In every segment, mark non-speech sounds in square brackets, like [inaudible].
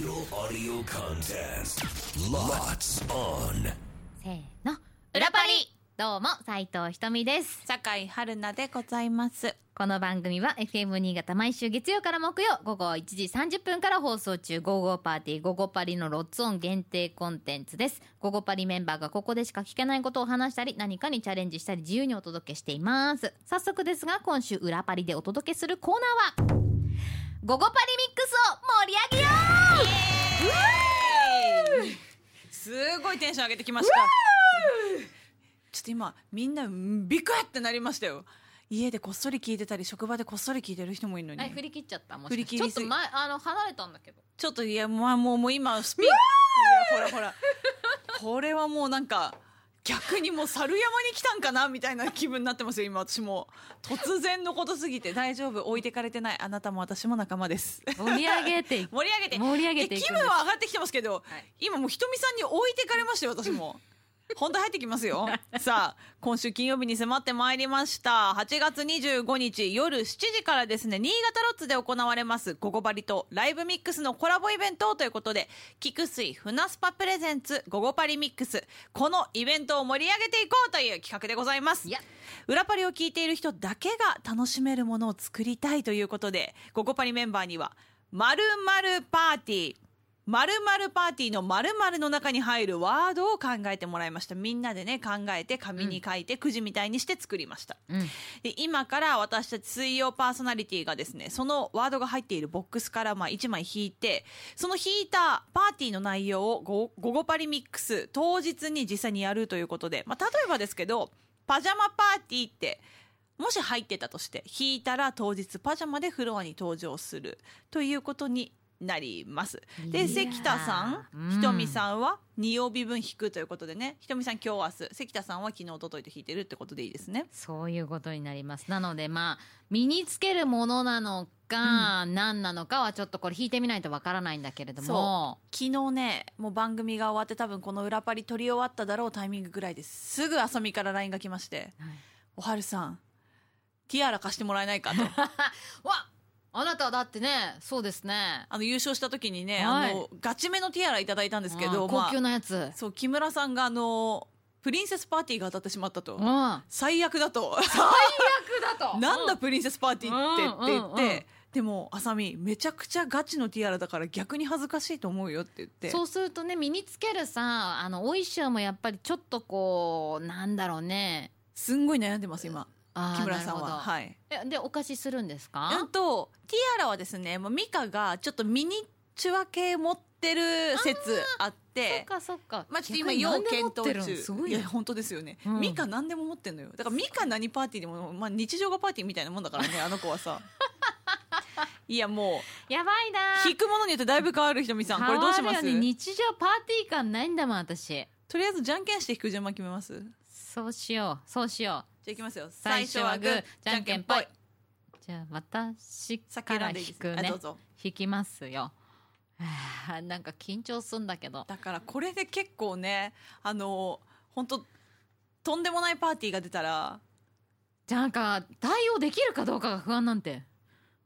Digital audio contest. Lots on. せーの裏パリどうも斉藤ひとみです酒井春菜でございます。この番組は FM 新潟毎週月曜から木曜午後1時30分から放送中「午後パーティー午後パリ」のロッツオン限定コンテンツです午後パリメンバーがここでしか聞けないことを話したり何かにチャレンジしたり自由にお届けしています早速ですが今週裏パリでお届けするコーナーは「午後パリミックスを盛り上げよう!」すごいテンション上げてきました。ちょっと今みんなビクってなりましたよ。家でこっそり聞いてたり職場でこっそり聞いてる人もいるのに。はい振り切っちゃったもし振りかしてちょっと切りすぎ前あの離れたんだけどちょっといやまあもうもう今スピーいやほらほらこれはもうなんか逆にもう猿山に来たんかなみたいな気分になってますよ今私も。突然のことすぎて。大丈夫。置いてかれてない。あなたも私も仲間です。盛り上げて盛り上げて。盛り上げて気分は上がってきてますけど、はい。今もうひとみさんに置いてかれましたよ私も本題入ってきますよ。[laughs] さあ今週金曜日に迫ってまいりました。8月25日夜7時からですね新潟ロッツで行われます「ゴゴバリ」とライブミックスのコラボイベントということで菊水船スパプレゼンツ「ゴゴパリミックス」このイベントを盛り上げていこうという企画でございます。裏パリを聞いている人だけが楽しめるものを作りたいということで「ゴゴパリ」メンバーには「まるパーティー」〇〇パーティーの〇〇の中に入るワードを考えてもらいました。みんなでね考えて紙に書いてくじみたいにして作りました、うん。で今から私たち水曜パーソナリティがですねそのワードが入っているボックスからまあ1枚引いてその引いたパーティーの内容をゴゴゴパリミックス当日に実際にやるということで、まあ、例えばですけどパジャマパーティーってもし入ってたとして引いたら当日パジャマでフロアに登場するということになります。いで関田さん、うん。ひとみさんは2曜日分引くということでねひとみさん今日明日関田さんは昨日一昨日と引いてるってことでいいですね。そういうことになります。なのでまあ身につけるものなのか、何なのかはちょっとこれ引いてみないとわからないんだけれども。昨日ねもう番組が終わって多分この裏パリ撮り終わっただろうタイミングぐらいですすぐあさみから LINE が来ましてはい「おはるさんティアラ貸してもらえないか」と。わ [laughs] あなただってねそうですね。あの優勝した時にね、はい。あのガチめのティアラいただいたんですけど、うんまあ高級なやつ、そう木村さんがあのプリンセスパーティーが当たってしまったと、うん、最最悪だと。悪だと。なんだプリンセスパーティーってうんって言って、うんうんでもあさみめちゃくちゃガチのティアラだから逆に恥ずかしいと思うよって言って。そうするとね身につけるさあのお衣装もやっぱりちょっとこうなんだろうね。すんごい悩んでます今木村さんは。はい。えでお貸しするんですか、うんとティアラはですねもうミカがちょっとミニチュア系持ってる説あっそてっかそっか。まあちょっと今要検討中すごいね。や本当ですよね、うん。ミカ何でも持ってんのよ。だからミカ何パーティーでも、まあ、日常がパーティーみたいなもんだからね [laughs] あの子はさ。いやもやばいな。う引くものによってだいぶ変わるひとみさん。これどうします？ね。日常パーティー感ないんだもん私。とりあえずじゃんけんして引く順番決めます？そうしようそうしよあいきますよ。う最初はグーじゃんけんぽい。じゃあ私先から引くね。あどうぞ。引きますよ。はあなんか緊張すんだけど。だからこれで結構ねあの本当とんでもないパーティーが出たら。じゃあなんか対応できるかどうかが不安なんて。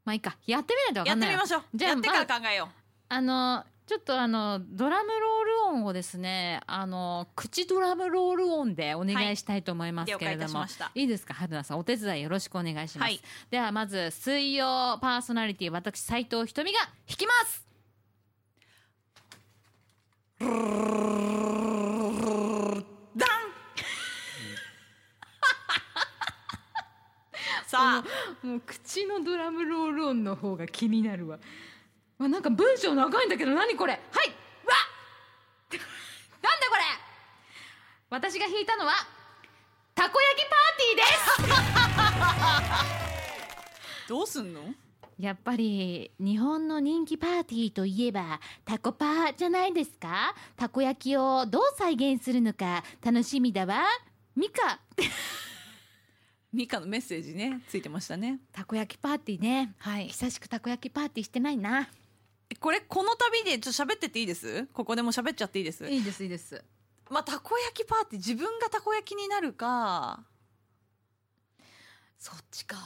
まあいいか。やってみないとわやかんないわってみましょう。じゃあやってから考えよう、あのちょっとあのドラムロール音をですねあの口ドラムロール音でお願いしたいと思いますけれども、ました。いいですか春菜さん。お手伝いよろしくお願いします、はい。ではまず水曜パーソナリティ私斉藤ひとみが弾きます。ダン。[laughs] さあ。もう口のドラムロール音の方が気になるわわなんか文章長いんだけど何これ？はい！わ [laughs] なんだこれ？私が弾いたのはたこ焼きパーティーです！[laughs] どうすんの？やっぱり日本の人気パーティーといえばタコパーじゃないですか？たこ焼きをどう再現するのか楽しみだわ。ミカ。[laughs] ミカのメッセージねついてましたね。たこ焼きパーティーね。はい。久しくたこ焼きパーティーしてないなこれこの旅でちょっと喋ってっていいです？ここでも喋っちゃっていいです？いいですいいです。まあたこ焼きパーティー自分がたこ焼きになるか。そっちか。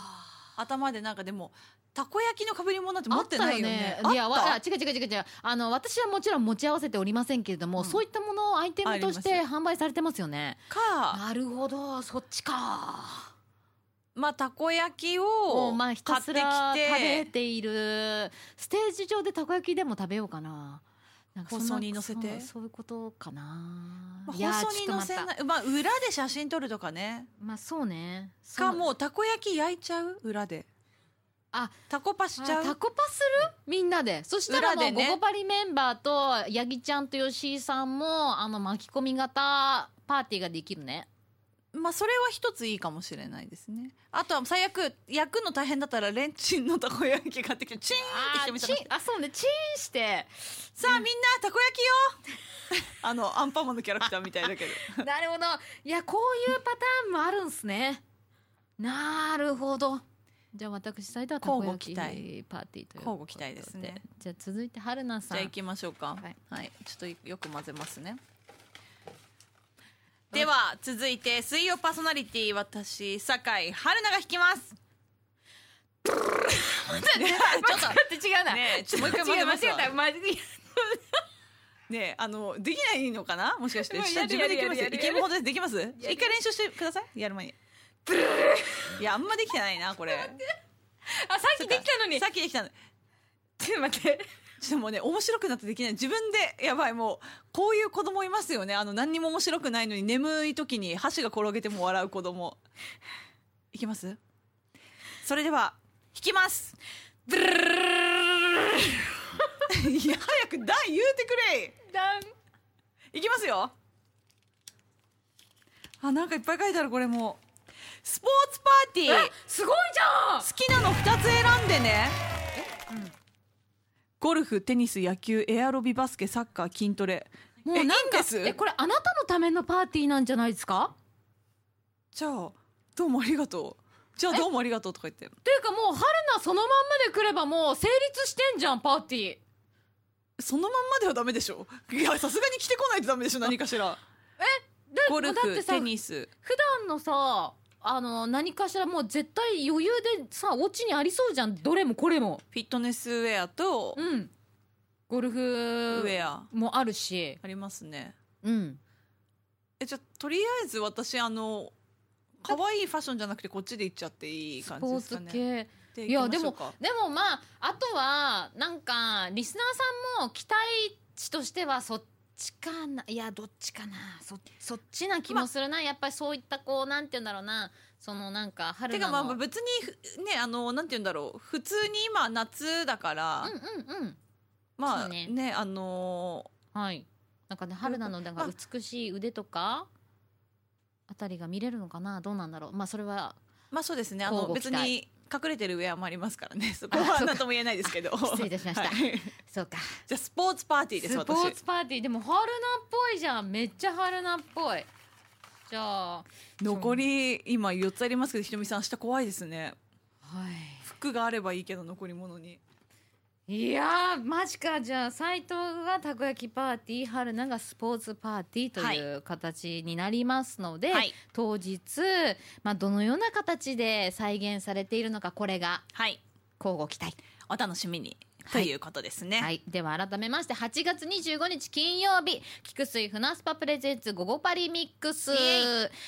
頭でなんかでもたこ焼きのかぶり物なんて持ってないよね。あったいやわあ違う違う違う違う。あの私はもちろん持ち合わせておりませんけれども、うんそういったものをアイテムとして販売されてますよね。か。なるほどそっちかまあたこ焼きもをうまあひた買ってきすら食べてているステージ上でたこ焼きでも食べようかな。なんかそに載せて？そうそういうことかな、まあ放送に載せないまあ裏で写真撮るとかね。たまあそうね。そう。かもうたこ焼き焼いちゃう？裏で。あタコパしちゃう？あタコパする？みんなで。そしたらもう、ゴゴパリメンバーとヤギちゃんと吉井さんもあの巻き込み型パーティーができるねまあそれは一ついいかもしれないですね。あとは最悪焼くの大変だったらレンチンのたこ焼き買ってきてチーンってしてみたらあそうね。チンして。さあみんなたこ焼きよ [laughs] あのアンパンマンのキャラクターみたいだけど。[laughs] なるほど。いやこういうパターンもあるんすね。なるほど。じゃあ私サイドはたこ焼きパーティーという交互期待ですね。じゃあ続いて春菜さん。じゃあ行きましょうか。はい。はい、ちょっとよく混ぜますねでは続いて水曜パーソナリティ私酒井春菜が弾きます。[laughs] ちょっと待って違うな。ねえちょっともう一回間違えた間違えねえあのできないのかな？もしかして。うん自分でできますいけるほどでできます？一回練習してください？やる前に。いやあんまできてないなこれ。あさっきできたのに。さっきできたの。ちょっと待ってちょっともうね面白くなってできない。自分でやばいもうこういう子供いますよね。あの何にも面白くないのに眠い時に箸が転げても笑う子供。いきます？それでは弾きます。ブルルルルルルルいや早く「ダン」言うてくれダンいきますよあなんかいっぱい書いてあるこれもスポーツパーティーすごいじゃん好きなの2つ選んでね、うんゴルフテニス野球エアロビバスケサッカー筋トレ。えもうなんかえこれあなたのためのパーティーなんじゃないですか？じゃあどうもありがとう。じゃあどうもありがとうとか言って。というかもう春菜そのまんまで来ればもう成立してんじゃんパーティー。そのまんまではダメでしょ。いやさすがに着てこないとダメでしょ何かしら。でゴルフテニス。普段のさあの何かしらもう絶対余裕でさお家にありそうじゃん。どれもこれも。フィットネスウェアとうん。ゴルウフェア。もあるし。ありますね。うん。えじゃあとりあえず私あの可愛いファッションじゃなくてこっちで行っちゃっていい感じですかね。系でいやでも行きましょうか。でもまああとはなんかリスナーさんも期待値としてはそっちかないやどっちかなそそっちな気もするな、やっぱりそういったこうなんて言うんだろうな。そのなんか春て菜のかまあ別にふねあのなんて言うんだろう。普通に今夏だから、うんうんうん。まあね。ねあのはい。なんかね春菜のなんか美しい腕とかあたりが見れるのかな。どうなんだろう。まあそれはまあそうですね。あの交互期待。別に隠れてるウェアもありますからね。そこは何とも言えないですけど。失礼いたしました。はい。そうか。じゃあスポーツパーティーですスポ私ーツパーティー。でも春菜っぽいじゃん。めっちゃ春菜っぽい。じゃあ残り今4つありますけどひとみさん明日怖いですね。はい。服があればいいけど残り物にいやーマジか。じゃあ斎藤がたこ焼きパーティー春菜がスポーツパーティーという形になりますので、はい。当日、まあ、どのような形で再現されているのかこれがはい。交互期待。お楽しみに。はいということですね、はい、では改めまして8月25日金曜日。菊水船スパプレゼンツ午後パリミックス。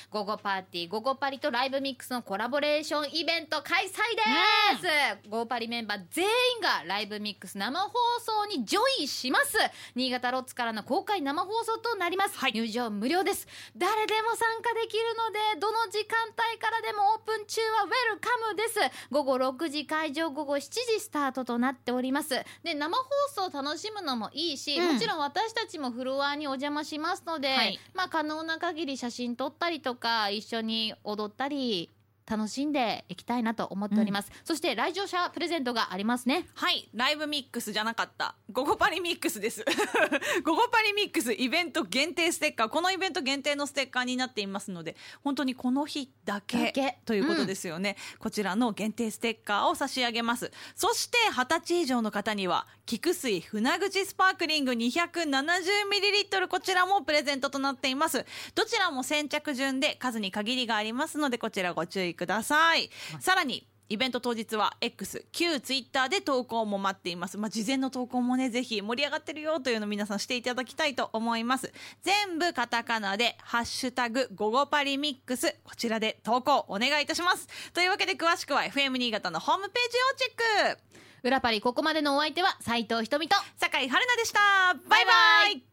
午後パーティー午後パリとライブミックスのコラボレーションイベント開催です、午後パリメンバー全員がライブミックス生放送にジョインします。新潟ロッツからの公開生放送となります、はい。入場無料です。誰でも参加できるのでどの時間帯からでもオープン中はウェルカムです。午後6時会場午後7時スタートとなっておりますで生放送楽しむのもいいし、うん。もちろん私たちもフロアにお邪魔しますので、はいまあ可能な限り写真撮ったりとか一緒に踊ったり楽しんでいきたいなと思っております、そして来場者プレゼントがありますねはい、ライブミックスじゃなかった。午後パリミックスです。[laughs] 午後パリミックスイベント限定ステッカー。このイベント限定のステッカーになっていますので、本当にこの日だけということですよね、こちらの限定ステッカーを差し上げます。そして、20歳以上の方には、菊水船口スパークリング 270ml こちらもプレゼントとなっています。どちらも先着順で数に限りがありますので、こちらご注意ください。さらに、イベント当日は X 旧 Twitter で投稿も待っています、まあ、事前の投稿もねぜひ盛り上がってるよというのを皆さんしていただきたいと思います。全部カタカナで「ハッシュタグ午後パリミックス」こちらで投稿お願いいたします。というわけで詳しくは FM 新潟のホームページをチェック。裏パリここまでのお相手は斉藤ひとみと酒井春奈でした。バイバイ